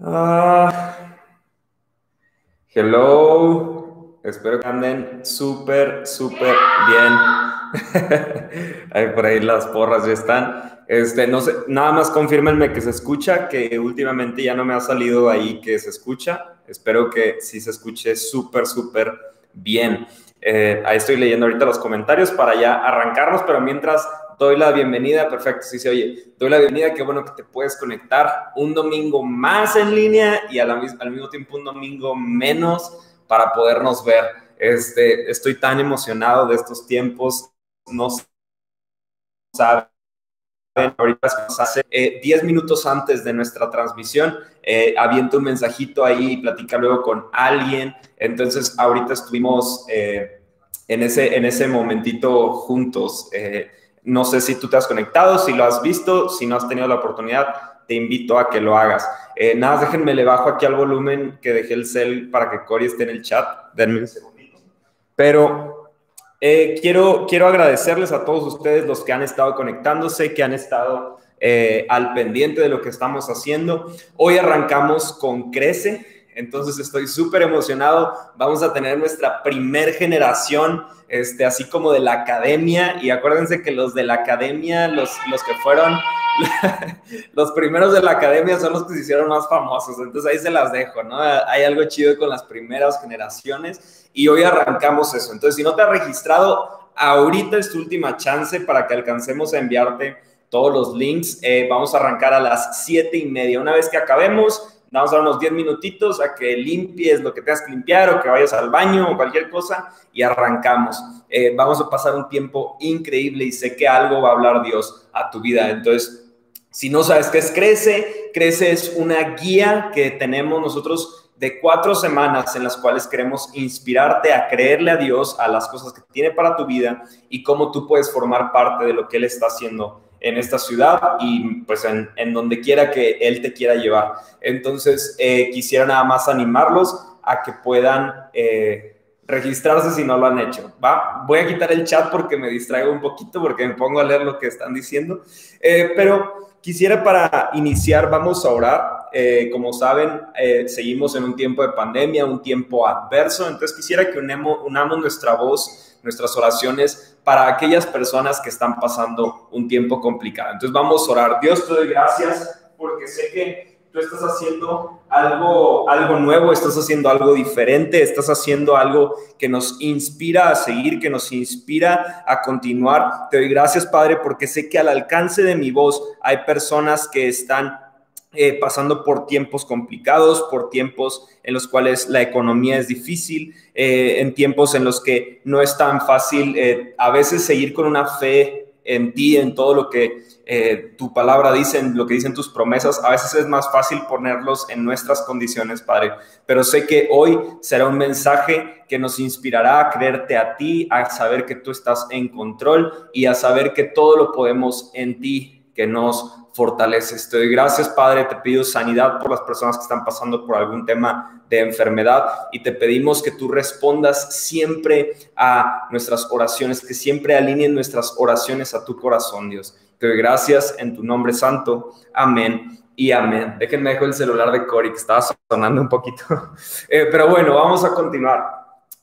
Ah, hello, espero que anden súper, súper bien. ahí por ahí las porras ya están. Este, no sé, nada más confírmenme que se escucha, que últimamente ya no me ha salido ahí que se escucha. Espero que sí se escuche súper, súper bien. Eh, ahí estoy leyendo ahorita los comentarios para ya arrancarnos, pero mientras doy la bienvenida, perfecto, sí se oye, doy la bienvenida, qué bueno que te puedes conectar un domingo más en línea y al mismo tiempo un domingo menos para podernos ver. Este, estoy tan emocionado de estos tiempos, no saben ahorita hace 10 minutos antes de nuestra transmisión, eh, aviento un mensajito ahí y platica luego con alguien. Entonces, ahorita estuvimos eh, en, ese, en ese momentito juntos. Eh, no sé si tú te has conectado, si lo has visto, si no has tenido la oportunidad, te invito a que lo hagas. Eh, nada, déjenme le bajo aquí al volumen que dejé el cel para que Cory esté en el chat. Denme un segundito. Pero eh, quiero, quiero agradecerles a todos ustedes los que han estado conectándose, que han estado eh, al pendiente de lo que estamos haciendo. Hoy arrancamos con Crece. Entonces estoy súper emocionado. Vamos a tener nuestra primer generación, este, así como de la academia. Y acuérdense que los de la academia, los, los que fueron los primeros de la academia son los que se hicieron más famosos. Entonces ahí se las dejo, ¿no? Hay algo chido con las primeras generaciones y hoy arrancamos eso. Entonces, si no te has registrado, ahorita es tu última chance para que alcancemos a enviarte todos los links. Eh, vamos a arrancar a las siete y media. Una vez que acabemos, Vamos a dar unos 10 minutitos a que limpies lo que tengas que limpiar o que vayas al baño o cualquier cosa y arrancamos. Eh, vamos a pasar un tiempo increíble y sé que algo va a hablar Dios a tu vida. Entonces, si no sabes qué es Crece, Crece es una guía que tenemos nosotros de cuatro semanas en las cuales queremos inspirarte a creerle a Dios, a las cosas que tiene para tu vida y cómo tú puedes formar parte de lo que Él está haciendo en esta ciudad y pues en, en donde quiera que Él te quiera llevar. Entonces, eh, quisiera nada más animarlos a que puedan eh, registrarse si no lo han hecho. ¿va? Voy a quitar el chat porque me distraigo un poquito, porque me pongo a leer lo que están diciendo. Eh, pero quisiera para iniciar, vamos a orar. como saben, seguimos en un tiempo de pandemia, un tiempo adverso, entonces quisiera que unamos nuestra voz nuestras oraciones para aquellas personas que están pasando un tiempo complicado. Entonces vamos a orar. Dios, te doy gracias porque sé que tú estás haciendo algo, algo nuevo, estás haciendo algo diferente, estás haciendo algo que nos inspira a seguir, que nos inspira a continuar. Te doy gracias, Padre, porque sé que al alcance de mi voz hay personas que están eh, pasando por tiempos complicados, por tiempos en los cuales la economía es difícil, eh, en tiempos en los que no es tan fácil eh, a veces seguir con una fe en ti, en todo lo que tu palabra dice, en lo que dicen tus promesas. A veces es más fácil ponerlos en nuestras condiciones, Padre. Pero sé que hoy será un mensaje que nos inspirará a creerte a ti, a saber que tú estás en control y a saber que todo lo podemos en ti, que nos fortaleces. Te gracias, Padre. Te pido sanidad por las personas que están pasando por algún tema de enfermedad y te pedimos que tú respondas siempre a nuestras oraciones, que siempre alineen nuestras oraciones a tu corazón, Dios. Te doy gracias en tu nombre santo. Amén y amén. Déjenme dejo el celular de Cory que estaba sonando un poquito. Eh, pero bueno, vamos a continuar.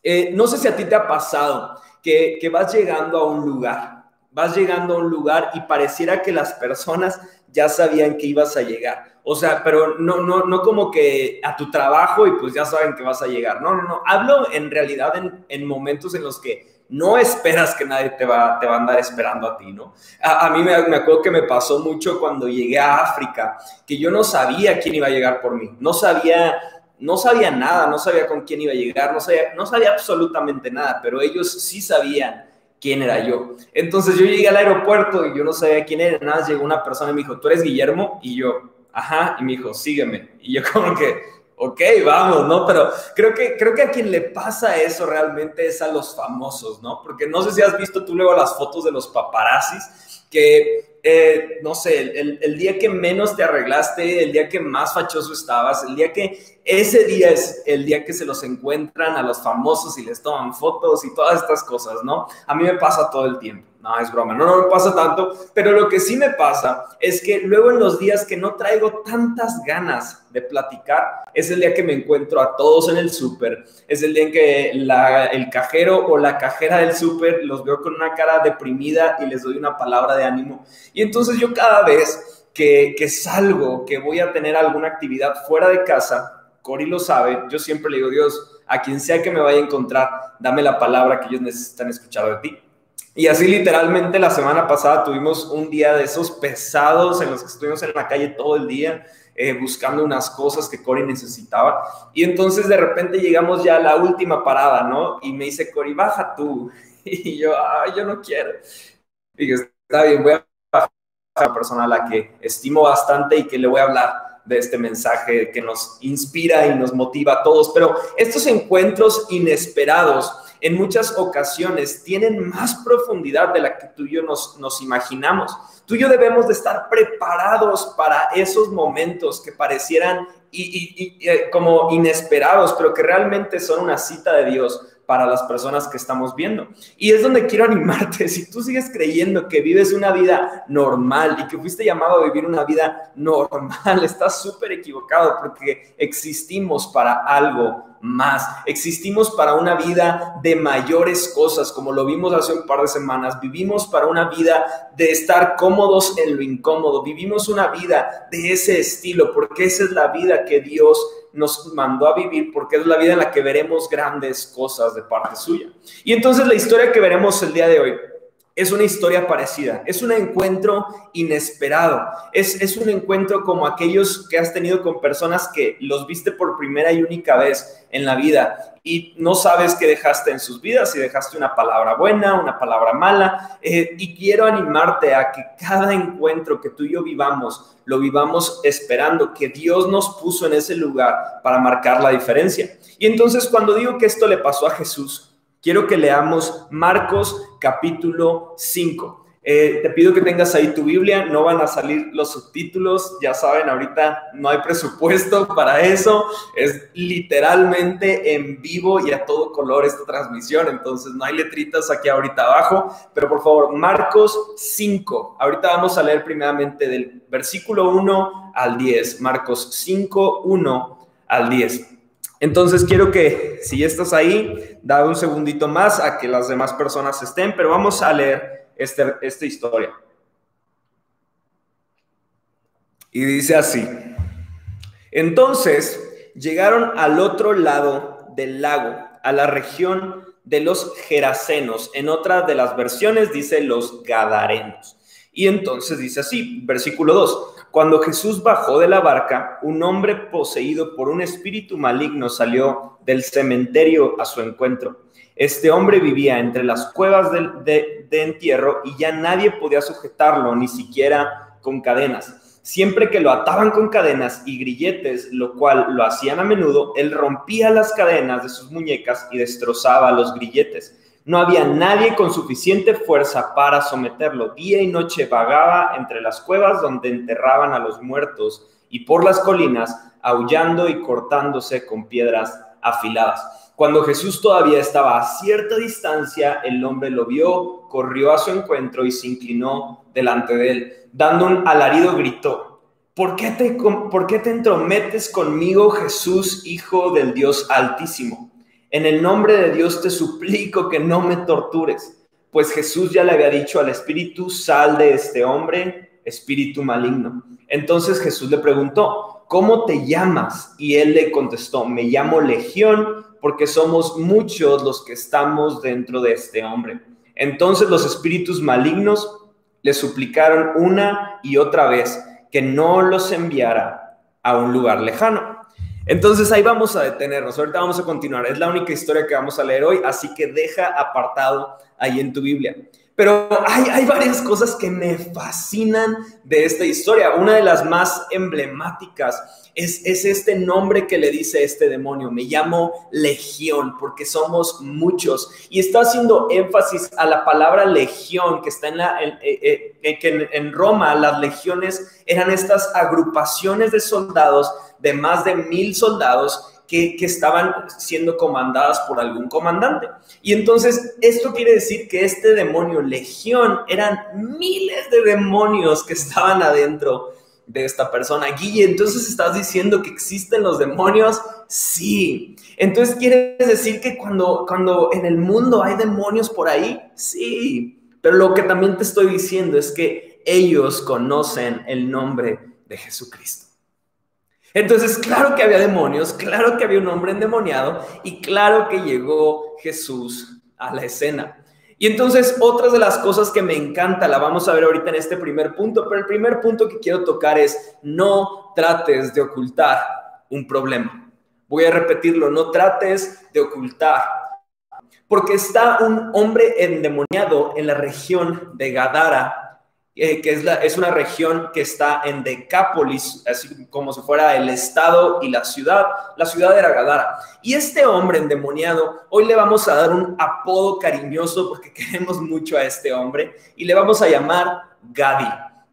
Eh, no sé si a ti te ha pasado que, que vas llegando a un lugar vas llegando a un lugar y pareciera que las personas ya sabían que ibas a llegar. O sea, pero no, no, no como que a tu trabajo y pues ya saben que vas a llegar. No, no, no. Hablo en realidad en, momentos en los que no esperas que nadie te va, te va a andar esperando a ti, ¿no? A, mí me, me, acuerdo que me pasó mucho cuando llegué a África, que yo no sabía quién iba a llegar por mí. No sabía, no sabía nada, no sabía con quién iba a llegar, no sabía, no sabía absolutamente nada, pero ellos sí sabían quién era yo. Entonces yo llegué al aeropuerto y yo no sabía quién era, nada, llegó una persona y me dijo, ¿tú eres Guillermo? Y yo, ajá, y me dijo, sígueme. Y yo como que, ok, vamos, ¿no? Pero creo que, creo que a quien le pasa eso realmente es a los famosos, ¿no? Porque no sé si has visto tú luego las fotos de los paparazzis, que eh, no sé, el, el, día que menos te arreglaste, el día que más fachoso estabas, el día que ese día es el día que se los encuentran a los famosos y les toman fotos y todas estas cosas, ¿no? A mí me pasa todo el tiempo. No, es broma, no, no me pasa tanto, pero lo que sí me pasa es que luego en los días que no traigo tantas ganas de platicar, es el día que me encuentro a todos en el súper, es el día en que el cajero o la cajera del súper los veo con una cara deprimida y les doy una palabra de ánimo. Y entonces yo cada vez que, que salgo, que voy a tener alguna actividad fuera de casa, Cori lo sabe, yo siempre le digo, Dios, a quien sea que me vaya a encontrar, dame la palabra que ellos necesitan escuchar de ti. Y así literalmente la semana pasada tuvimos un día de esos pesados en los que estuvimos en la calle todo el día eh, buscando unas cosas que Cory necesitaba. Y entonces de repente llegamos ya a la última parada, ¿no? Y me dice Cory, baja tú. Y yo, ay, yo no quiero. Y está bien, voy a bajar a la persona a la que estimo bastante y que le voy a hablar de este mensaje que nos inspira y nos motiva a todos. Pero estos encuentros inesperados en muchas ocasiones tienen más profundidad de la que tú y yo nos, imaginamos. Tú y yo debemos de estar preparados para esos momentos que parecieran y, eh, como inesperados, pero que realmente son una cita de Dios para las personas que estamos viendo. Y es donde quiero animarte, si tú sigues creyendo que vives una vida normal y que fuiste llamado a vivir una vida normal, estás súper equivocado porque existimos para algo más. Existimos para una vida de mayores cosas, como lo vimos hace un par de semanas. Vivimos para una vida de estar cómodos en lo incómodo. Vivimos una vida de ese estilo, porque esa es la vida que Dios nos mandó a vivir, porque es la vida en la que veremos grandes cosas de parte suya. Y entonces la historia que veremos el día de hoy es una historia parecida, es un encuentro inesperado, es, es, un encuentro como aquellos que has tenido con personas que los viste por primera y única vez en la vida y no sabes qué dejaste en sus vidas, si dejaste una palabra buena, una palabra mala, eh, y quiero animarte a que cada encuentro que tú y yo vivamos, lo vivamos esperando que Dios nos puso en ese lugar para marcar la diferencia. Y entonces cuando digo que esto le pasó a Jesús, quiero que leamos Marcos capítulo 5. Eh, te pido que tengas ahí tu Biblia, no van a salir los subtítulos, ya saben, ahorita no hay presupuesto para eso, es literalmente en vivo y a todo color esta transmisión, entonces no hay letritas aquí ahorita abajo, pero por favor, Marcos 5, ahorita vamos a leer primeramente del versículo 1 al 10, Marcos 5, 1 al 10. Entonces quiero que si estás ahí, da un segundito más a que las demás personas estén, pero vamos a leer este, esta historia. Y dice así, entonces llegaron al otro lado del lago, a la región de los Gerasenos. En otra de las versiones dice los Gadarenos. Y entonces dice así, versículo 2. Cuando Jesús bajó de la barca, un hombre poseído por un espíritu maligno salió del cementerio a su encuentro. Este hombre vivía entre las cuevas de, entierro y ya nadie podía sujetarlo, ni siquiera con cadenas. Siempre que lo ataban con cadenas y grilletes, lo cual lo hacían a menudo, él rompía las cadenas de sus muñecas y destrozaba los grilletes. No había nadie con suficiente fuerza para someterlo. Día y noche vagaba entre las cuevas donde enterraban a los muertos y por las colinas, aullando y cortándose con piedras afiladas. Cuando Jesús todavía estaba a cierta distancia, el hombre lo vio, corrió a su encuentro y se inclinó delante de él. Dando un alarido, gritó, ¿por qué te, por qué te entrometes conmigo, Jesús, Hijo del Dios Altísimo? En el nombre de Dios te suplico que no me tortures, pues Jesús ya le había dicho al espíritu, sal de este hombre, espíritu maligno. Entonces Jesús le preguntó, ¿cómo te llamas? Y él le contestó, me llamo Legión porque somos muchos los que estamos dentro de este hombre. Entonces los espíritus malignos le suplicaron una y otra vez que no los enviara a un lugar lejano. Entonces ahí vamos a detenernos. Ahorita vamos a continuar. Es la única historia que vamos a leer hoy, así que deja apartado ahí en tu Biblia. Pero hay, varias cosas que me fascinan de esta historia. Una de las más emblemáticas es, es, este nombre que le dice este demonio. Me llamo Legión porque somos muchos. Y está haciendo énfasis a la palabra legión que está en, la, en, eh, eh, en Roma. Las legiones eran estas agrupaciones de soldados de más de mil soldados que, que, estaban siendo comandadas por algún comandante. Y entonces esto quiere decir que este demonio, legión, eran miles de demonios que estaban adentro de esta persona. Guille, entonces estás diciendo que existen los demonios? Sí. Entonces quieres decir que cuando, cuando en el mundo hay demonios por ahí? Sí. Pero lo que también te estoy diciendo es que ellos conocen el nombre de Jesucristo. Entonces, claro que había demonios, claro que había un hombre endemoniado y claro que llegó Jesús a la escena. Y entonces, otras de las cosas que me encanta, la vamos a ver ahorita en este primer punto, pero el primer punto que quiero tocar es, no trates de ocultar un problema. Voy a repetirlo, no trates de ocultar. Porque está un hombre endemoniado en la región de Gadara eh, que es, es una región que está en Decápolis, así como si fuera el estado y la ciudad. La ciudad era Gadara. Y este hombre endemoniado, hoy le vamos a dar un apodo cariñoso porque queremos mucho a este hombre y le vamos a llamar Gadi.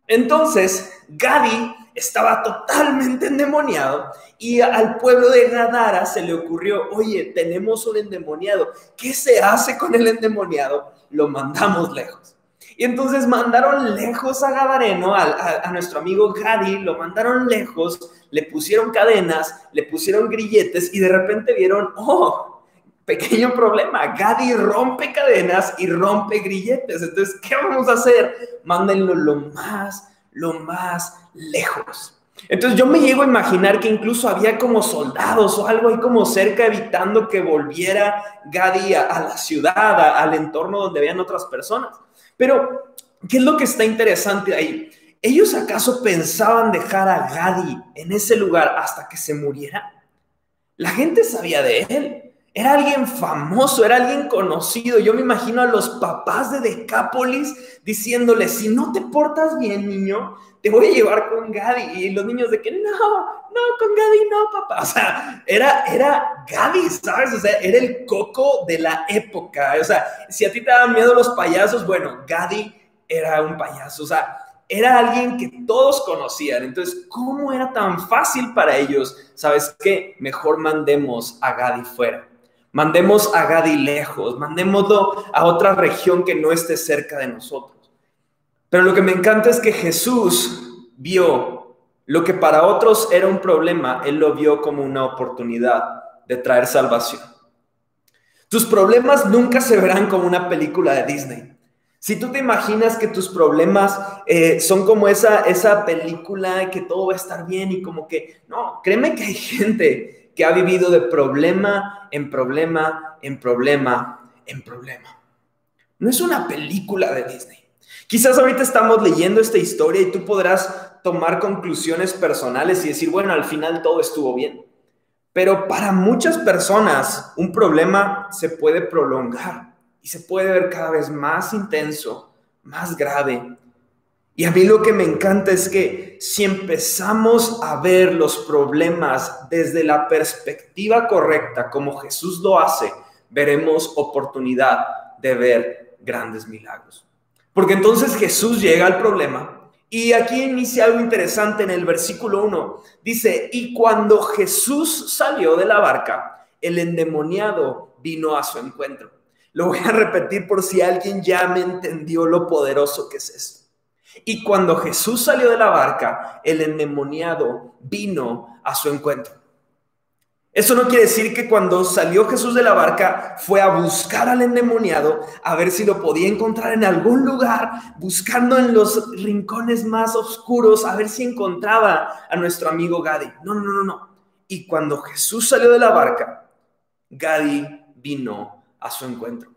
Entonces, Gadi estaba totalmente endemoniado y al pueblo de Gadara se le ocurrió, oye, tenemos un endemoniado, ¿qué se hace con el endemoniado? Lo mandamos lejos. Y entonces mandaron lejos a Gadareno, a, nuestro amigo Gadi, lo mandaron lejos, le pusieron cadenas, le pusieron grilletes y de repente vieron, oh, pequeño problema, Gadi rompe cadenas y rompe grilletes. Entonces, ¿qué vamos a hacer? Mándenlo lo más, lo más lejos. Entonces yo me llego a imaginar que incluso había como soldados o algo ahí como cerca evitando que volviera Gadi a, la ciudad, al entorno donde habían otras personas. Pero, ¿qué es lo que está interesante ahí? ¿Ellos acaso pensaban dejar a Gadi en ese lugar hasta que se muriera? La gente sabía de él. Era alguien famoso, era alguien conocido. Yo me imagino a los papás de Decápolis diciéndole, si no te portas bien, niño, te voy a llevar con Gadi. Y los niños de que, no, no, con Gadi no, papá. O sea, era, era Gadi, ¿sabes? O sea, era el coco de la época. O sea, si a ti te daban miedo los payasos, bueno, Gadi era un payaso. O sea, era alguien que todos conocían. Entonces, ¿cómo era tan fácil para ellos? ¿Sabes qué? Mejor mandemos a Gadi fuera. Mandemos a Gadi lejos, mandémoslo a otra región que no esté cerca de nosotros. Pero lo que me encanta es que Jesús vio lo que para otros era un problema, Él lo vio como una oportunidad de traer salvación. Tus problemas nunca se verán como una película de Disney. Si tú te imaginas que tus problemas eh, son como esa, esa película que todo va a estar bien y como que, no, créeme que hay gente que ha vivido de problema en problema, en problema, en problema. No es una película de Disney. Quizás ahorita estamos leyendo esta historia y tú podrás tomar conclusiones personales y decir, bueno, al final todo estuvo bien. Pero para muchas personas un problema se puede prolongar y se puede ver cada vez más intenso, más grave, y a mí lo que me encanta es que si empezamos a ver los problemas desde la perspectiva correcta, como Jesús lo hace, veremos oportunidad de ver grandes milagros. Porque entonces Jesús llega al problema y aquí inicia algo interesante en el versículo 1. Dice, y cuando Jesús salió de la barca, el endemoniado vino a su encuentro. Lo voy a repetir por si alguien ya me entendió lo poderoso que es esto. Y cuando Jesús salió de la barca, el endemoniado vino a su encuentro. Eso no quiere decir que cuando salió Jesús de la barca fue a buscar al endemoniado a ver si lo podía encontrar en algún lugar, buscando en los rincones más oscuros a ver si encontraba a nuestro amigo Gadi. No, no, no, no. Y cuando Jesús salió de la barca, Gadi vino a su encuentro.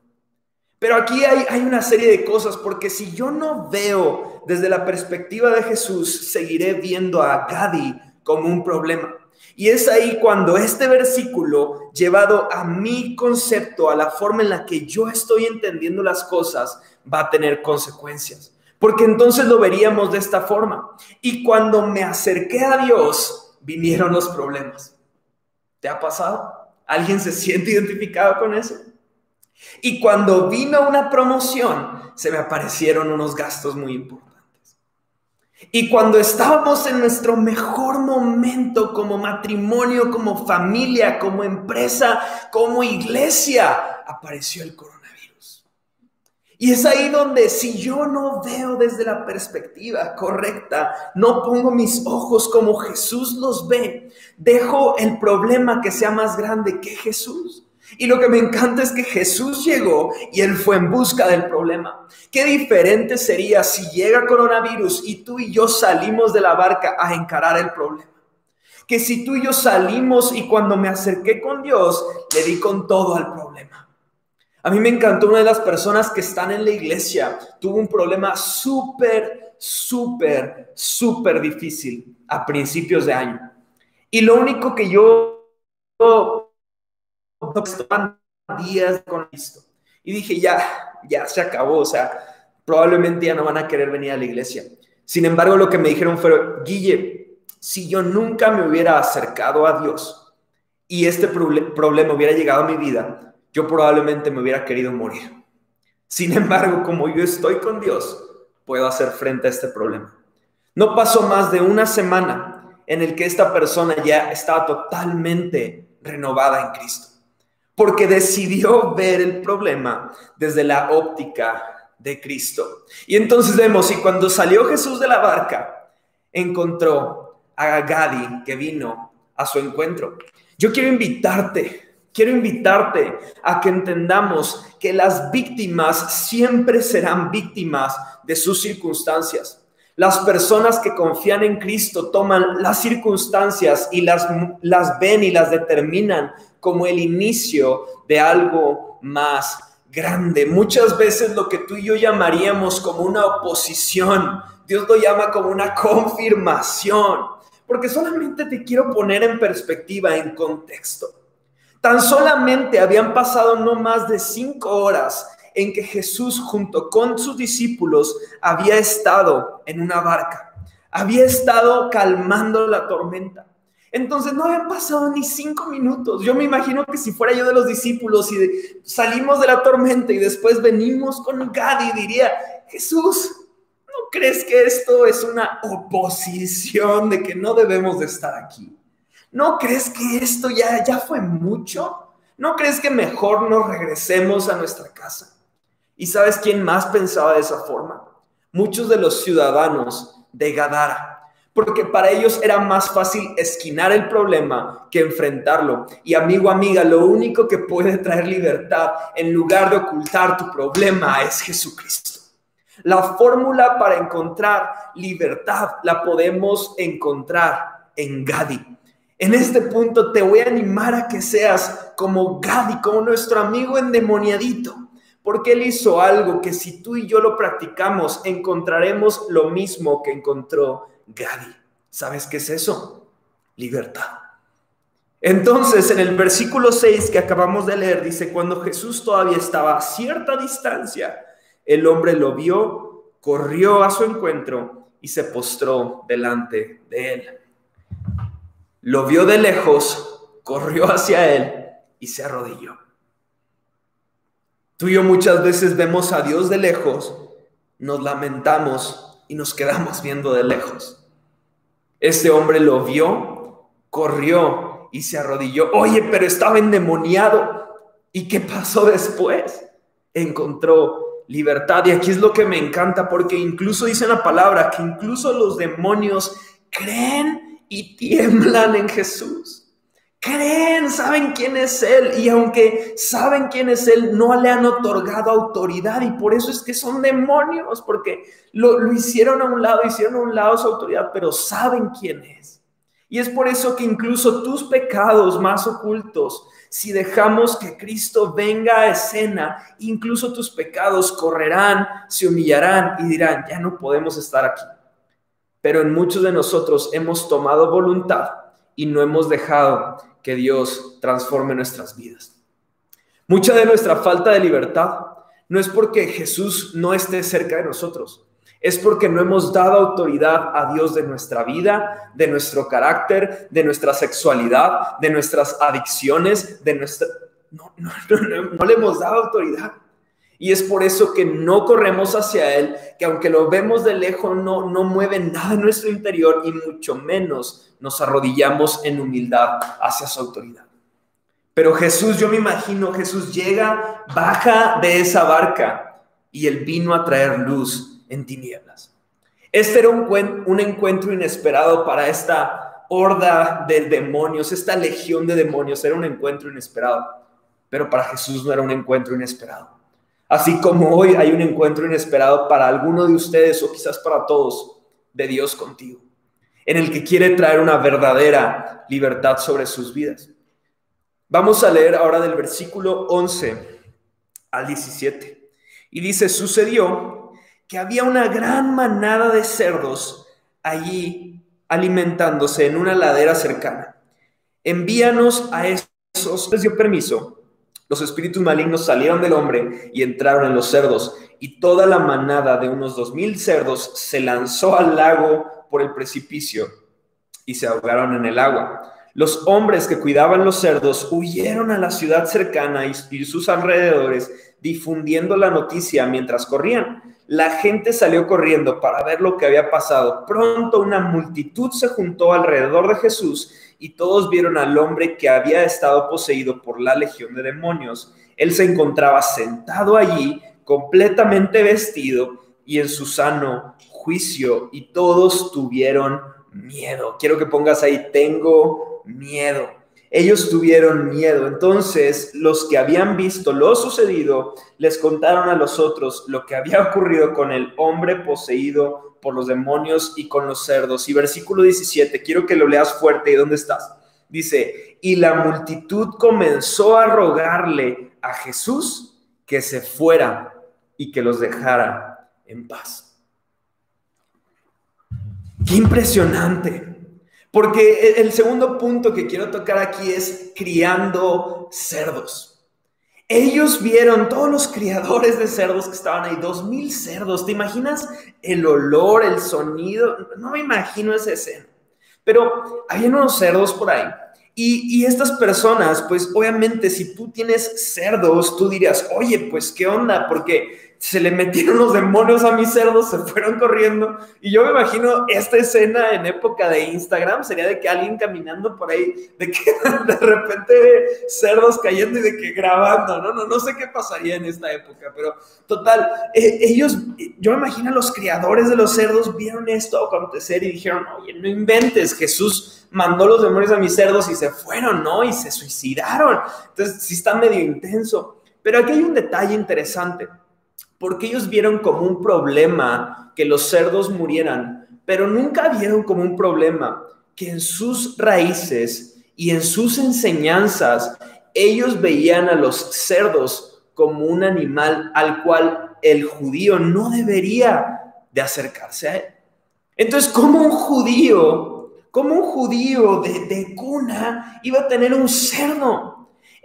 Pero aquí hay, una serie de cosas, porque si yo no veo desde la perspectiva de Jesús, seguiré viendo a Gadi como un problema. Y es ahí cuando este versículo, llevado a mi concepto, a la forma en la que yo estoy entendiendo las cosas, va a tener consecuencias. Porque entonces lo veríamos de esta forma. Y cuando me acerqué a Dios, vinieron los problemas. ¿Te ha pasado? ¿Alguien se siente identificado con eso? Y cuando vino una promoción, se me aparecieron unos gastos muy importantes. Y cuando estábamos en nuestro mejor momento como matrimonio, como familia, como empresa, como iglesia, apareció el coronavirus. Y es ahí donde si yo no veo desde la perspectiva correcta, no pongo mis ojos como Jesús los ve, dejo el problema que sea más grande que Jesús. Y lo que me encanta es que Jesús llegó y él fue en busca del problema. Qué diferente sería si llega coronavirus y tú y yo salimos de la barca a encarar el problema. Que si tú y yo salimos y cuando me acerqué con Dios, le di con todo al problema. A mí me encantó una de las personas que están en la iglesia, tuvo un problema súper, súper, súper difícil a principios de año. Y lo único que yo días con esto. Y dije, ya, ya se acabó, o sea, probablemente ya no van a querer venir a la iglesia. Sin embargo, lo que me dijeron fue, Guille, si yo nunca me hubiera acercado a Dios y este problema hubiera llegado a mi vida, yo probablemente me hubiera querido morir. Sin embargo, como yo estoy con Dios, puedo hacer frente a este problema. No pasó más de una semana en el que esta persona ya estaba totalmente renovada en Cristo porque decidió ver el problema desde la óptica de Cristo. Y entonces vemos, y cuando salió Jesús de la barca, encontró a Gadi que vino a su encuentro. Yo quiero invitarte, quiero invitarte a que entendamos que las víctimas siempre serán víctimas de sus circunstancias. Las personas que confían en Cristo toman las circunstancias y las, las ven y las determinan como el inicio de algo más grande. Muchas veces lo que tú y yo llamaríamos como una oposición, Dios lo llama como una confirmación, porque solamente te quiero poner en perspectiva, en contexto. Tan solamente habían pasado no más de cinco horas en que Jesús junto con sus discípulos había estado en una barca, había estado calmando la tormenta. Entonces no habían pasado ni cinco minutos. Yo me imagino que si fuera yo de los discípulos y salimos de la tormenta y después venimos con Gadi, diría, Jesús, ¿no crees que esto es una oposición de que no debemos de estar aquí? ¿No crees que esto ya, ya fue mucho? ¿No crees que mejor nos regresemos a nuestra casa? ¿Y sabes quién más pensaba de esa forma? Muchos de los ciudadanos de Gadara porque para ellos era más fácil esquinar el problema que enfrentarlo. Y amigo, amiga, lo único que puede traer libertad en lugar de ocultar tu problema es Jesucristo. La fórmula para encontrar libertad la podemos encontrar en Gadi. En este punto te voy a animar a que seas como Gadi, como nuestro amigo endemoniadito, porque él hizo algo que si tú y yo lo practicamos, encontraremos lo mismo que encontró Gadi. ¿Sabes qué es eso? Libertad. Entonces, en el versículo 6 que acabamos de leer, dice, cuando Jesús todavía estaba a cierta distancia, el hombre lo vio, corrió a su encuentro y se postró delante de él. Lo vio de lejos, corrió hacia él y se arrodilló. Tú y yo muchas veces vemos a Dios de lejos, nos lamentamos y nos quedamos viendo de lejos. Este hombre lo vio, corrió y se arrodilló. Oye, pero estaba endemoniado. ¿Y qué pasó después? Encontró libertad. Y aquí es lo que me encanta, porque incluso dice la palabra que incluso los demonios creen y tiemblan en Jesús creen, saben quién es Él y aunque saben quién es Él, no le han otorgado autoridad y por eso es que son demonios, porque lo, hicieron a un lado, hicieron a un lado su autoridad, pero saben quién es. Y es por eso que incluso tus pecados más ocultos, si dejamos que Cristo venga a escena, incluso tus pecados correrán, se humillarán y dirán, ya no podemos estar aquí. Pero en muchos de nosotros hemos tomado voluntad y no hemos dejado que Dios transforme nuestras vidas. Mucha de nuestra falta de libertad no es porque Jesús no esté cerca de nosotros, es porque no hemos dado autoridad a Dios de nuestra vida, de nuestro carácter, de nuestra sexualidad, de nuestras adicciones, de nuestra... No, no, no, no le hemos dado autoridad. Y es por eso que no corremos hacia Él, que aunque lo vemos de lejos no, no mueve nada en nuestro interior y mucho menos nos arrodillamos en humildad hacia su autoridad. Pero Jesús, yo me imagino, Jesús llega, baja de esa barca y Él vino a traer luz en tinieblas. Este era un, un encuentro inesperado para esta horda de demonios, esta legión de demonios, era un encuentro inesperado. Pero para Jesús no era un encuentro inesperado Así como hoy hay un encuentro inesperado para alguno de ustedes o quizás para todos de Dios contigo, en el que quiere traer una verdadera libertad sobre sus vidas. Vamos a leer ahora del versículo 11 al 17. Y dice, sucedió que había una gran manada de cerdos allí alimentándose en una ladera cercana. Envíanos a esos, les dio permiso los espíritus malignos salieron del hombre y entraron en los cerdos, y toda la manada de unos dos mil cerdos se lanzó al lago por el precipicio y se ahogaron en el agua. Los hombres que cuidaban los cerdos huyeron a la ciudad cercana y sus alrededores, difundiendo la noticia mientras corrían. La gente salió corriendo para ver lo que había pasado. Pronto una multitud se juntó alrededor de Jesús y todos vieron al hombre que había estado poseído por la legión de demonios. Él se encontraba sentado allí, completamente vestido y en su sano juicio, y todos tuvieron miedo. Quiero que pongas ahí, tengo miedo. Ellos tuvieron miedo. Entonces, los que habían visto lo sucedido, les contaron a los otros lo que había ocurrido con el hombre poseído por los demonios y con los cerdos. Y versículo 17, quiero que lo leas fuerte. ¿Y dónde estás? Dice, y la multitud comenzó a rogarle a Jesús que se fuera y que los dejara en paz. Qué impresionante. Porque el segundo punto que quiero tocar aquí es criando cerdos. Ellos vieron todos los criadores de cerdos que estaban ahí, dos mil cerdos. ¿Te imaginas el olor, el sonido? No me imagino esa escena. Pero habían unos cerdos por ahí. Y, y, estas personas, pues obviamente si tú tienes cerdos, tú dirías, oye, pues qué onda, porque se le metieron los demonios a mis cerdos, se fueron corriendo. Y yo me imagino esta escena en época de Instagram, sería de que alguien caminando por ahí, de que de repente cerdos cayendo y de que grabando, ¿no? No, no sé qué pasaría en esta época, pero total, eh, ellos, yo me imagino los criadores de los cerdos vieron esto acontecer y dijeron, oye, no inventes, Jesús mandó los demonios a mis cerdos y se fueron, ¿no? Y se suicidaron. Entonces, sí está medio intenso. Pero aquí hay un detalle interesante porque ellos vieron como un problema que los cerdos murieran, pero nunca vieron como un problema que en sus raíces y en sus enseñanzas ellos veían a los cerdos como un animal al cual el judío no debería de acercarse a él. Entonces, ¿cómo un judío, como un judío de, de cuna iba a tener un cerdo?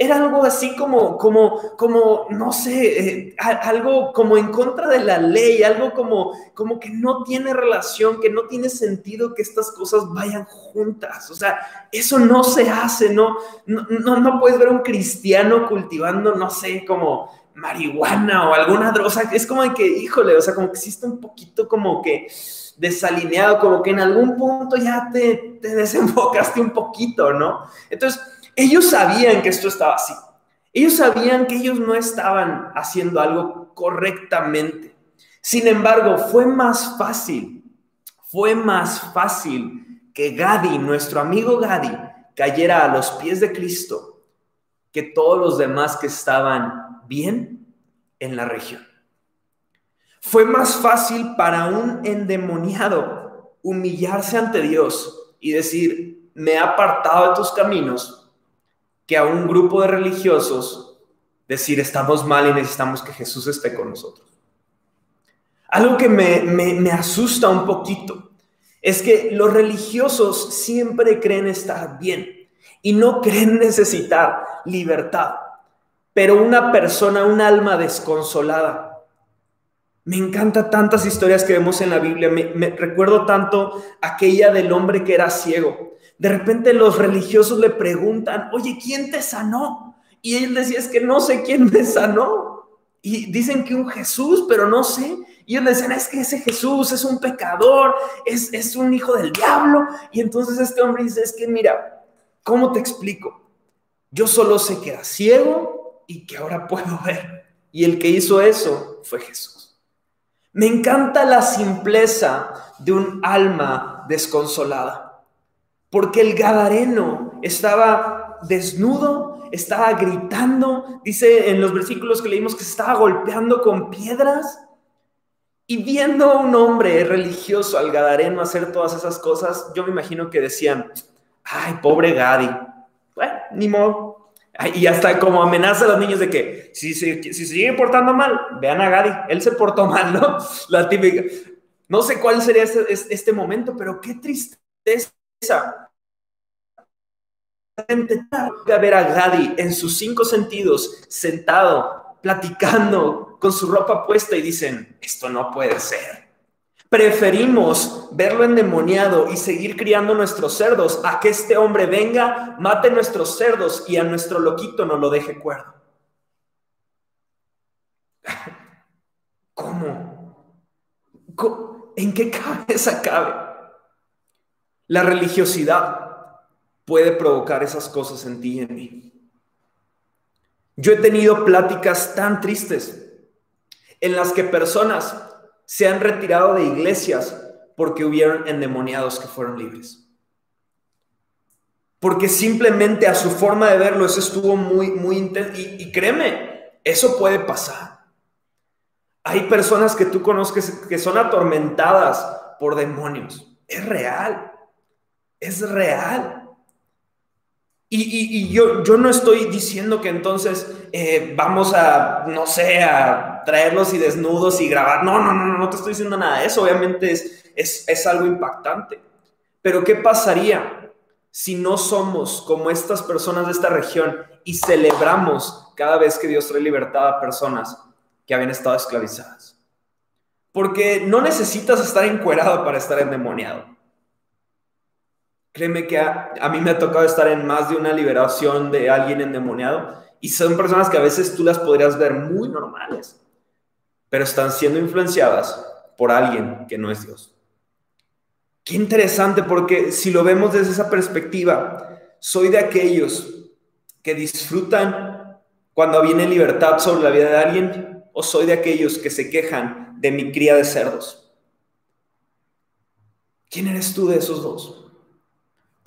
Era algo así como, como, como, no sé, eh, algo como en contra de la ley, algo como, como que no tiene relación, que no tiene sentido que estas cosas vayan juntas. O sea, eso no se hace, ¿no? No, no, puedes ver un cristiano cultivando, no sé, como marihuana o alguna droga. O sea, es como que, híjole, o sea, como que existe un poquito como que desalineado, como que en algún punto ya te, te desenfocaste un poquito, ¿no? Entonces, ellos sabían que esto estaba así. Ellos sabían que ellos no estaban haciendo algo correctamente. Sin embargo, fue más fácil, fue más fácil que Gadi, nuestro amigo Gadi, cayera a los pies de Cristo que todos los demás que estaban bien en la región. Fue más fácil para un endemoniado humillarse ante Dios y decir, me he apartado de tus caminos que a un grupo de religiosos decir estamos mal y necesitamos que Jesús esté con nosotros. Algo que me, me, asusta un poquito es que los religiosos siempre creen estar bien y no creen necesitar libertad, pero una persona, un alma desconsolada. Me encanta tantas historias que vemos en la Biblia. Me, me, recuerdo tanto aquella del hombre que era ciego. De repente los religiosos le preguntan, oye, ¿quién te sanó? Y él decía, es que no sé quién me sanó. Y dicen que un Jesús, pero no sé. Y ellos decían, es que ese Jesús es un pecador, es, es un hijo del diablo. Y entonces este hombre dice, es que mira, ¿cómo te explico? Yo solo sé que era ciego y que ahora puedo ver. Y el que hizo eso fue Jesús. Me encanta la simpleza de un alma desconsolada, porque el Gadareno estaba desnudo, estaba gritando, dice en los versículos que leímos que se estaba golpeando con piedras. Y viendo a un hombre religioso, al Gadareno, hacer todas esas cosas, yo me imagino que decían, ay, pobre Gadi, bueno, ni modo, y hasta como amenaza a los niños de que si se, si sigue portando mal, vean a Gadi, él se portó mal, ¿no? La típica. No sé cuál sería este, este momento, pero qué tristeza. Ver a Gadi en sus cinco sentidos, sentado, platicando, con su ropa puesta y dicen, esto no puede ser. Preferimos verlo endemoniado y seguir criando nuestros cerdos a que este hombre venga, mate nuestros cerdos y a nuestro loquito no lo deje cuerdo. ¿Cómo? ¿En qué cabeza cabe? La religiosidad puede provocar esas cosas en ti y en mí. Yo he tenido pláticas tan tristes en las que personas se han retirado de iglesias porque hubieron endemoniados que fueron libres. Porque simplemente a su forma de verlo, eso estuvo muy, muy intenso. Y, créeme, eso puede pasar. Hay personas que tú conoces que son atormentadas por demonios. Es real. Es real. Y, yo, yo, no estoy diciendo que entonces eh, vamos a, no sé, a traerlos y desnudos y grabar. No, no, no, no te estoy diciendo nada de eso. Obviamente es, es, es algo impactante. Pero ¿qué pasaría si no somos como estas personas de esta región y celebramos cada vez que Dios trae libertad a personas que habían estado esclavizadas? Porque no necesitas estar encuerado para estar endemoniado. Créeme que a, mí me ha tocado estar en más de una liberación de alguien endemoniado y son personas que a veces tú las podrías ver muy normales, pero están siendo influenciadas por alguien que no es Dios. Qué interesante porque si lo vemos desde esa perspectiva, soy de aquellos que disfrutan cuando viene libertad sobre la vida de alguien o soy de aquellos que se quejan de mi cría de cerdos. ¿Quién eres tú de esos dos?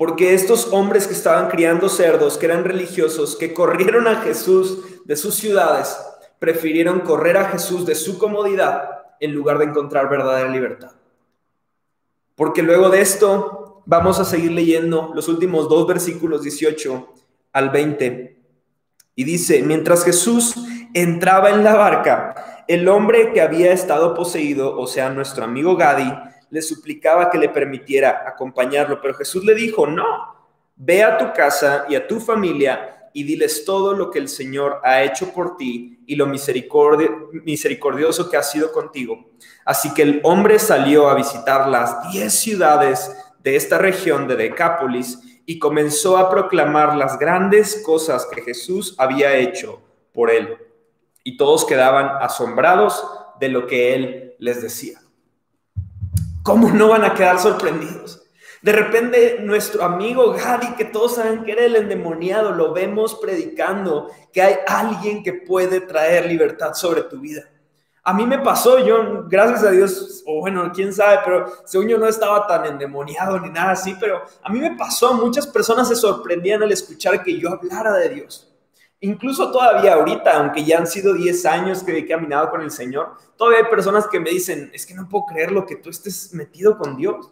Porque estos hombres que estaban criando cerdos, que eran religiosos, que corrieron a Jesús de sus ciudades, prefirieron correr a Jesús de su comodidad en lugar de encontrar verdadera libertad. Porque luego de esto vamos a seguir leyendo los últimos dos versículos 18 al 20. Y dice, mientras Jesús entraba en la barca, el hombre que había estado poseído, o sea, nuestro amigo Gadi, le suplicaba que le permitiera acompañarlo, pero Jesús le dijo, no, ve a tu casa y a tu familia y diles todo lo que el Señor ha hecho por ti y lo misericordioso que ha sido contigo. Así que el hombre salió a visitar las diez ciudades de esta región de Decápolis y comenzó a proclamar las grandes cosas que Jesús había hecho por él. Y todos quedaban asombrados de lo que él les decía. ¿Cómo no van a quedar sorprendidos? De repente nuestro amigo Gadi, que todos saben que era el endemoniado, lo vemos predicando que hay alguien que puede traer libertad sobre tu vida. A mí me pasó, yo, gracias a Dios, o bueno, quién sabe, pero según yo no estaba tan endemoniado ni nada así, pero a mí me pasó, muchas personas se sorprendían al escuchar que yo hablara de Dios. Incluso todavía ahorita, aunque ya han sido 10 años que he caminado con el Señor, todavía hay personas que me dicen, es que no puedo creer lo que tú estés metido con Dios.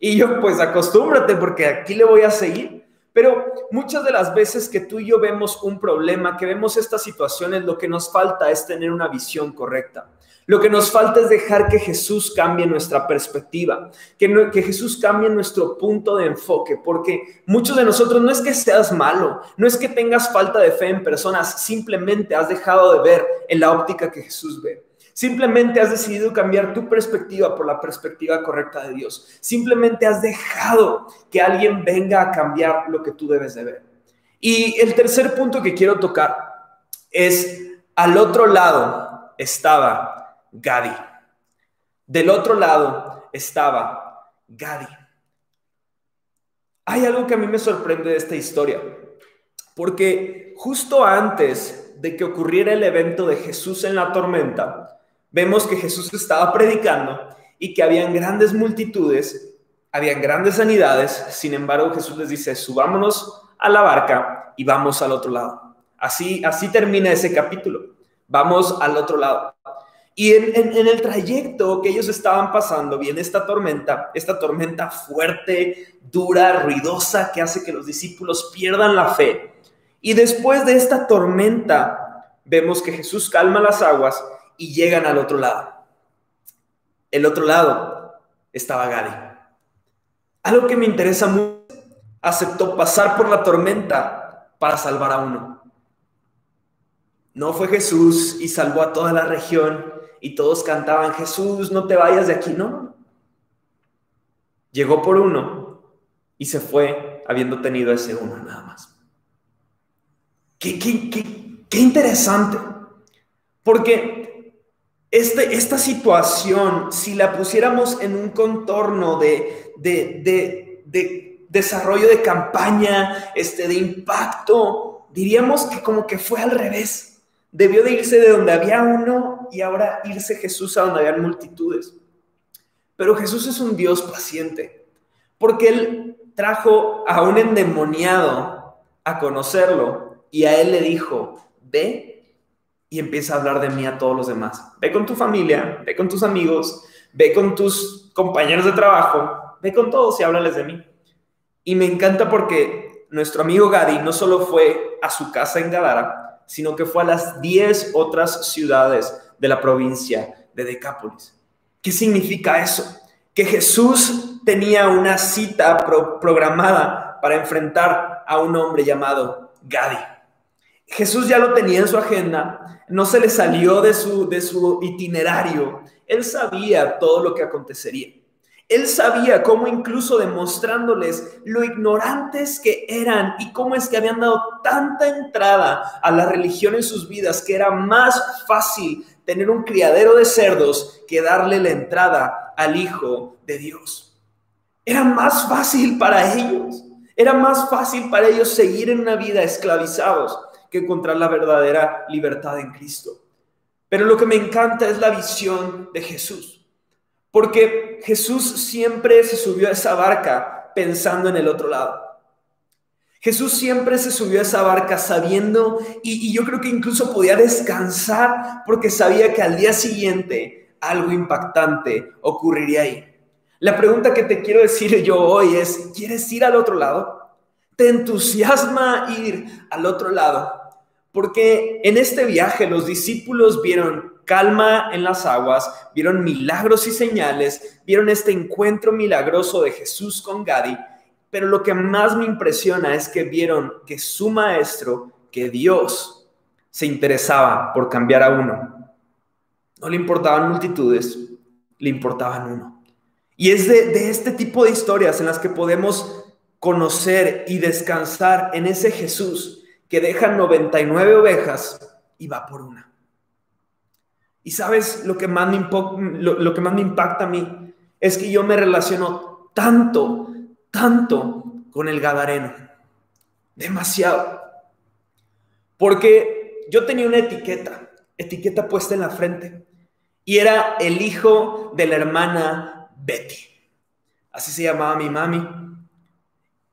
Y yo, pues acostúmbrate porque aquí le voy a seguir. Pero muchas de las veces que tú y yo vemos un problema, que vemos estas situaciones, lo que nos falta es tener una visión correcta. Lo que nos falta es dejar que Jesús cambie nuestra perspectiva, que, que Jesús cambie nuestro punto de enfoque, porque muchos de nosotros no es que seas malo, no es que tengas falta de fe en personas, simplemente has dejado de ver en la óptica que Jesús ve. Simplemente has decidido cambiar tu perspectiva por la perspectiva correcta de Dios. Simplemente has dejado que alguien venga a cambiar lo que tú debes de ver. Y el tercer punto que quiero tocar es al otro lado estaba Gadi. Del otro lado estaba Gadi. Hay algo que a mí me sorprende de esta historia, porque justo antes de que ocurriera el evento de Jesús en la tormenta, vemos que Jesús estaba predicando y que habían grandes multitudes, habían grandes sanidades, sin embargo Jesús les dice, subámonos a la barca y vamos al otro lado. Así, así termina ese capítulo, vamos al otro lado. Y en, el trayecto que ellos estaban pasando, viene esta tormenta, esta tormenta fuerte, dura, ruidosa, que hace que los discípulos pierdan la fe. Y después de esta tormenta, vemos que Jesús calma las aguas y llegan al otro lado. El otro lado estaba Gadi. Algo que me interesa mucho, aceptó pasar por la tormenta para salvar a uno. No fue Jesús y salvó a toda la región y todos cantaban, Jesús, no te vayas de aquí, no. Llegó por uno y se fue habiendo tenido ese uno nada más. Qué, qué, qué, qué interesante, porque este, esta situación, si la pusiéramos en un contorno de, de, de desarrollo de campaña, este, de impacto, diríamos que como que fue al revés. Debió de irse de donde había uno y ahora irse Jesús a donde había multitudes. Pero Jesús es un Dios paciente, porque Él trajo a un endemoniado a conocerlo y a Él le dijo, ve y empieza a hablar de mí a todos los demás. Ve con tu familia, ve con tus amigos, ve con tus compañeros de trabajo, ve con todos y háblales de mí. Y me encanta porque nuestro amigo Gadi no solo fue a su casa en Gadara, sino que fue a las 10 otras ciudades de la provincia de Decápolis. ¿Qué significa eso? Que Jesús tenía una cita programada para enfrentar a un hombre llamado Gadi. Jesús ya lo tenía en su agenda, no se le salió de su, de su itinerario, él sabía todo lo que acontecería. Él sabía cómo incluso demostrándoles lo ignorantes que eran y cómo es que habían dado tanta entrada a la religión en sus vidas que era más fácil tener un criadero de cerdos que darle la entrada al Hijo de Dios. Era más fácil para ellos. Era más fácil para ellos seguir en una vida esclavizados que encontrar la verdadera libertad en Cristo. Pero lo que me encanta es la visión de Jesús. Porque Jesús siempre se subió a esa barca pensando en el otro lado. Jesús siempre se subió a esa barca sabiendo, y, yo creo que incluso podía descansar porque sabía que al día siguiente algo impactante ocurriría ahí. La pregunta que te quiero decir yo hoy es, ¿quieres ir al otro lado? ¿Te entusiasma ir al otro lado? Porque en este viaje los discípulos vieron calma en las aguas, vieron milagros y señales, vieron este encuentro milagroso de Jesús con Gadi, pero lo que más me impresiona es que vieron que su maestro, que Dios, se interesaba por cambiar a uno. No le importaban multitudes, le importaban uno. Y es de, de este tipo de historias en las que podemos conocer y descansar en ese Jesús que deja 99 ovejas y va por una. Y sabes, lo que, más me lo, que más me impacta a mí es que yo me relaciono tanto, tanto con el Gadareno. Demasiado. Porque yo tenía una etiqueta, etiqueta puesta en la frente. Y era el hijo de la hermana Betty. Así se llamaba mi mami.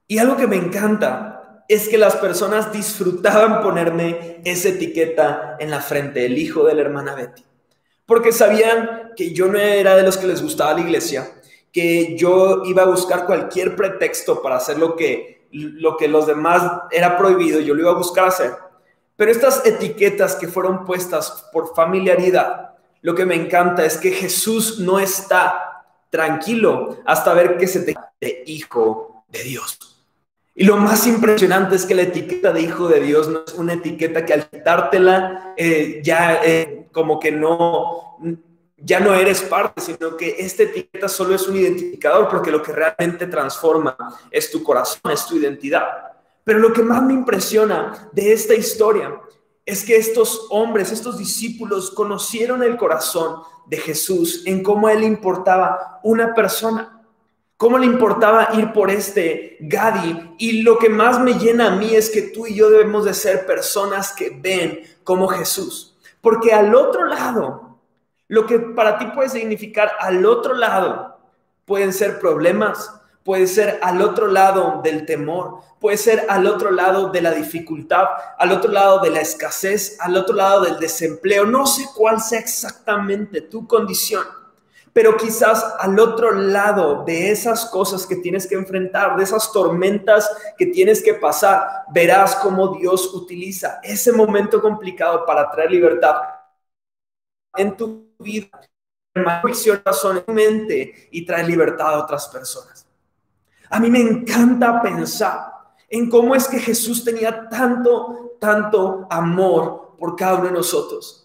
Y algo que me encanta es que las personas disfrutaban ponerme esa etiqueta en la frente, el hijo de la hermana Betty porque sabían que yo no era de los que les gustaba la iglesia, que yo iba a buscar cualquier pretexto para hacer lo que, lo que los demás era prohibido, yo lo iba a buscar hacer. Pero estas etiquetas que fueron puestas por familiaridad, lo que me encanta es que Jesús no está tranquilo hasta ver que se te de hijo de Dios. Y lo más impresionante es que la etiqueta de hijo de Dios no es una etiqueta que al quitártela eh, ya eh, como que no, ya no eres parte, sino que esta etiqueta solo es un identificador porque lo que realmente transforma es tu corazón, es tu identidad. Pero lo que más me impresiona de esta historia es que estos hombres, estos discípulos conocieron el corazón de Jesús en cómo a él importaba una persona. ¿Cómo le importaba ir por este Gadi? Y lo que más me llena a mí es que tú y yo debemos de ser personas que ven como Jesús. Porque al otro lado, lo que para ti puede significar al otro lado, pueden ser problemas, puede ser al otro lado del temor, puede ser al otro lado de la dificultad, al otro lado de la escasez, al otro lado del desempleo. No sé cuál sea exactamente tu condición pero quizás al otro lado de esas cosas que tienes que enfrentar, de esas tormentas que tienes que pasar, verás cómo Dios utiliza ese momento complicado para traer libertad en tu vida, en tu mente y traer libertad a otras personas. A mí me encanta pensar en cómo es que Jesús tenía tanto, tanto amor por cada uno de nosotros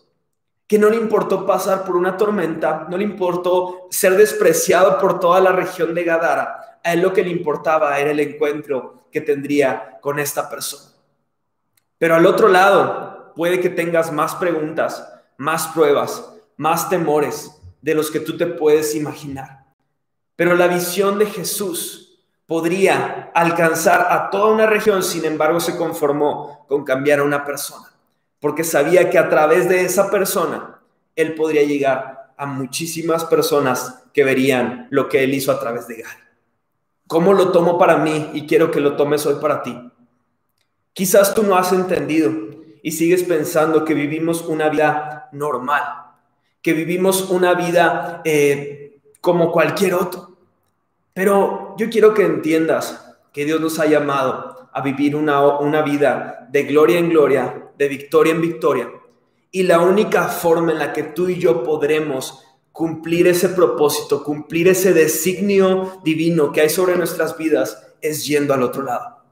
que no le importó pasar por una tormenta, no le importó ser despreciado por toda la región de Gadara. A él lo que le importaba era el encuentro que tendría con esta persona. Pero al otro lado, puede que tengas más preguntas, más pruebas, más temores de los que tú te puedes imaginar. Pero la visión de Jesús podría alcanzar a toda una región, sin embargo se conformó con cambiar a una persona porque sabía que a través de esa persona él podría llegar a muchísimas personas que verían lo que él hizo a través de Gary. ¿Cómo lo tomo para mí y quiero que lo tomes hoy para ti? Quizás tú no has entendido y sigues pensando que vivimos una vida normal, que vivimos una vida eh, como cualquier otro. Pero yo quiero que entiendas que Dios nos ha llamado a vivir una, una vida de gloria en gloria de victoria en victoria. Y la única forma en la que tú y yo podremos cumplir ese propósito, cumplir ese designio divino que hay sobre nuestras vidas, es yendo al otro lado.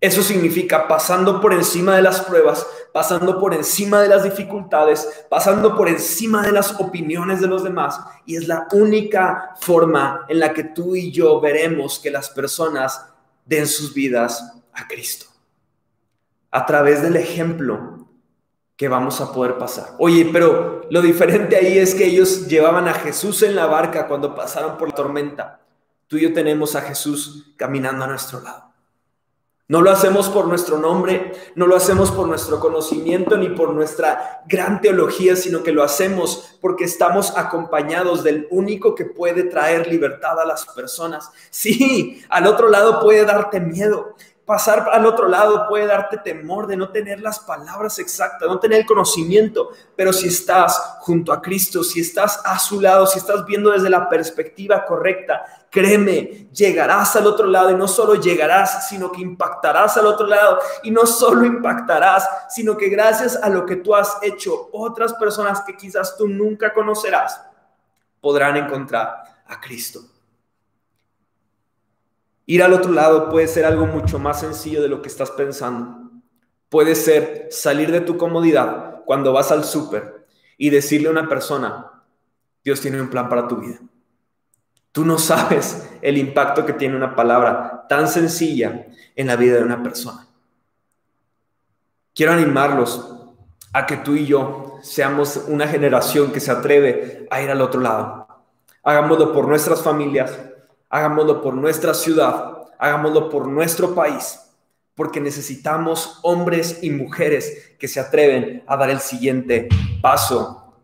Eso significa pasando por encima de las pruebas, pasando por encima de las dificultades, pasando por encima de las opiniones de los demás. Y es la única forma en la que tú y yo veremos que las personas den sus vidas a Cristo a través del ejemplo que vamos a poder pasar. Oye, pero lo diferente ahí es que ellos llevaban a Jesús en la barca cuando pasaron por la tormenta. Tú y yo tenemos a Jesús caminando a nuestro lado. No lo hacemos por nuestro nombre, no lo hacemos por nuestro conocimiento ni por nuestra gran teología, sino que lo hacemos porque estamos acompañados del único que puede traer libertad a las personas. Sí, al otro lado puede darte miedo, pasar al otro lado puede darte temor de no tener las palabras exactas, no tener el conocimiento, pero si estás junto a Cristo, si estás a su lado, si estás viendo desde la perspectiva correcta, créeme, llegarás al otro lado y no solo llegarás, sino que impactarás al otro lado y no solo impactarás, sino que gracias a lo que tú has hecho, otras personas que quizás tú nunca conocerás podrán encontrar a Cristo. Ir al otro lado puede ser algo mucho más sencillo de lo que estás pensando. Puede ser salir de tu comodidad cuando vas al súper y decirle a una persona, Dios tiene un plan para tu vida. Tú no sabes el impacto que tiene una palabra tan sencilla en la vida de una persona. Quiero animarlos a que tú y yo seamos una generación que se atreve a ir al otro lado. Hagámoslo por nuestras familias, hagámoslo por nuestra ciudad, hagámoslo por nuestro país, porque necesitamos hombres y mujeres que se atreven a dar el siguiente paso,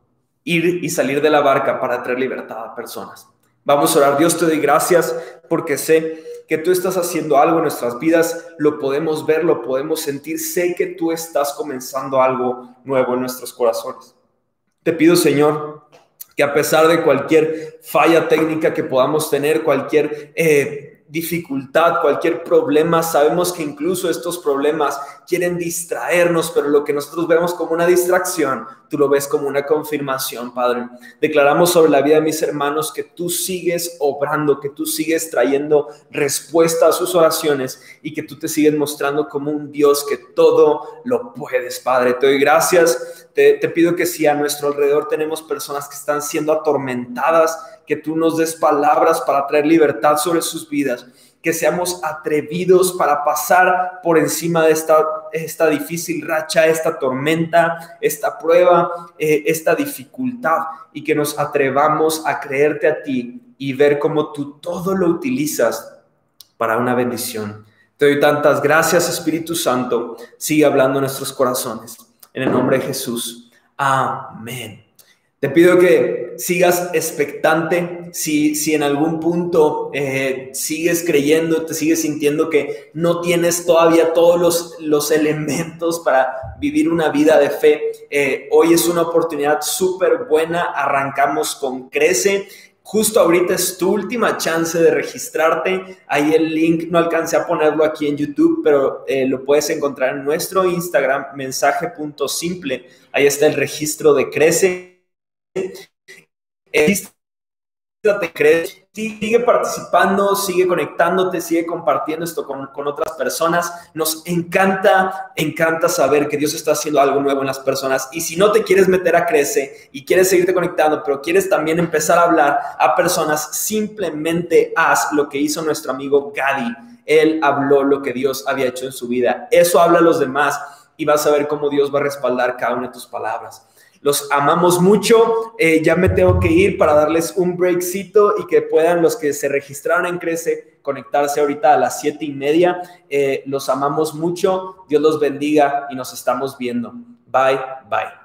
ir y salir de la barca para traer libertad a personas. Vamos a orar. Dios te doy gracias porque sé que tú estás haciendo algo en nuestras vidas, lo podemos ver, lo podemos sentir. Sé que tú estás comenzando algo nuevo en nuestros corazones. Te pido, Señor, que a pesar de cualquier falla técnica que podamos tener, cualquier eh, dificultad, cualquier problema, sabemos que incluso estos problemas quieren distraernos, pero lo que nosotros vemos como una distracción, tú lo ves como una confirmación, Padre. Declaramos sobre la vida de mis hermanos que tú sigues obrando, que tú sigues trayendo respuesta a sus oraciones y que tú te sigues mostrando como un Dios que todo lo puedes, Padre. Te doy gracias. Te, te pido que si a nuestro alrededor tenemos personas que están siendo atormentadas, que tú nos des palabras para traer libertad sobre sus vidas que seamos atrevidos para pasar por encima de esta, esta difícil racha, esta tormenta, esta prueba, eh, esta dificultad y que nos atrevamos a creerte a ti y ver cómo tú todo lo utilizas para una bendición. Te doy tantas gracias, Espíritu Santo. Sigue hablando en nuestros corazones. En el nombre de Jesús. Amén. Te pido que sigas expectante, si, si en algún punto eh, sigues creyendo, te sigues sintiendo que no tienes todavía todos los, los elementos para vivir una vida de fe, eh, hoy es una oportunidad súper buena, arrancamos con Crece Justo ahorita es tu última chance de registrarte. Ahí el link, no alcancé a ponerlo aquí en YouTube, pero eh, lo puedes encontrar en nuestro Instagram, mensaje.simple. Ahí está el registro de Crece sigue participando, sigue conectándote, sigue compartiendo esto con, con, otras personas. Nos encanta, encanta saber que Dios está haciendo algo nuevo en las personas. Y si no te quieres meter a Crece y quieres seguirte conectando, pero quieres también empezar a hablar a personas, simplemente haz lo que hizo nuestro amigo Gadi. Él habló lo que Dios había hecho en su vida. Eso habla a los demás y vas a ver cómo Dios va a respaldar cada una de tus palabras. Los amamos mucho. Eh, ya me tengo que ir para darles un breakcito y que puedan los que se registraron en Crece conectarse ahorita a las siete y media. Eh, los amamos mucho. Dios los bendiga y nos estamos viendo. Bye, bye.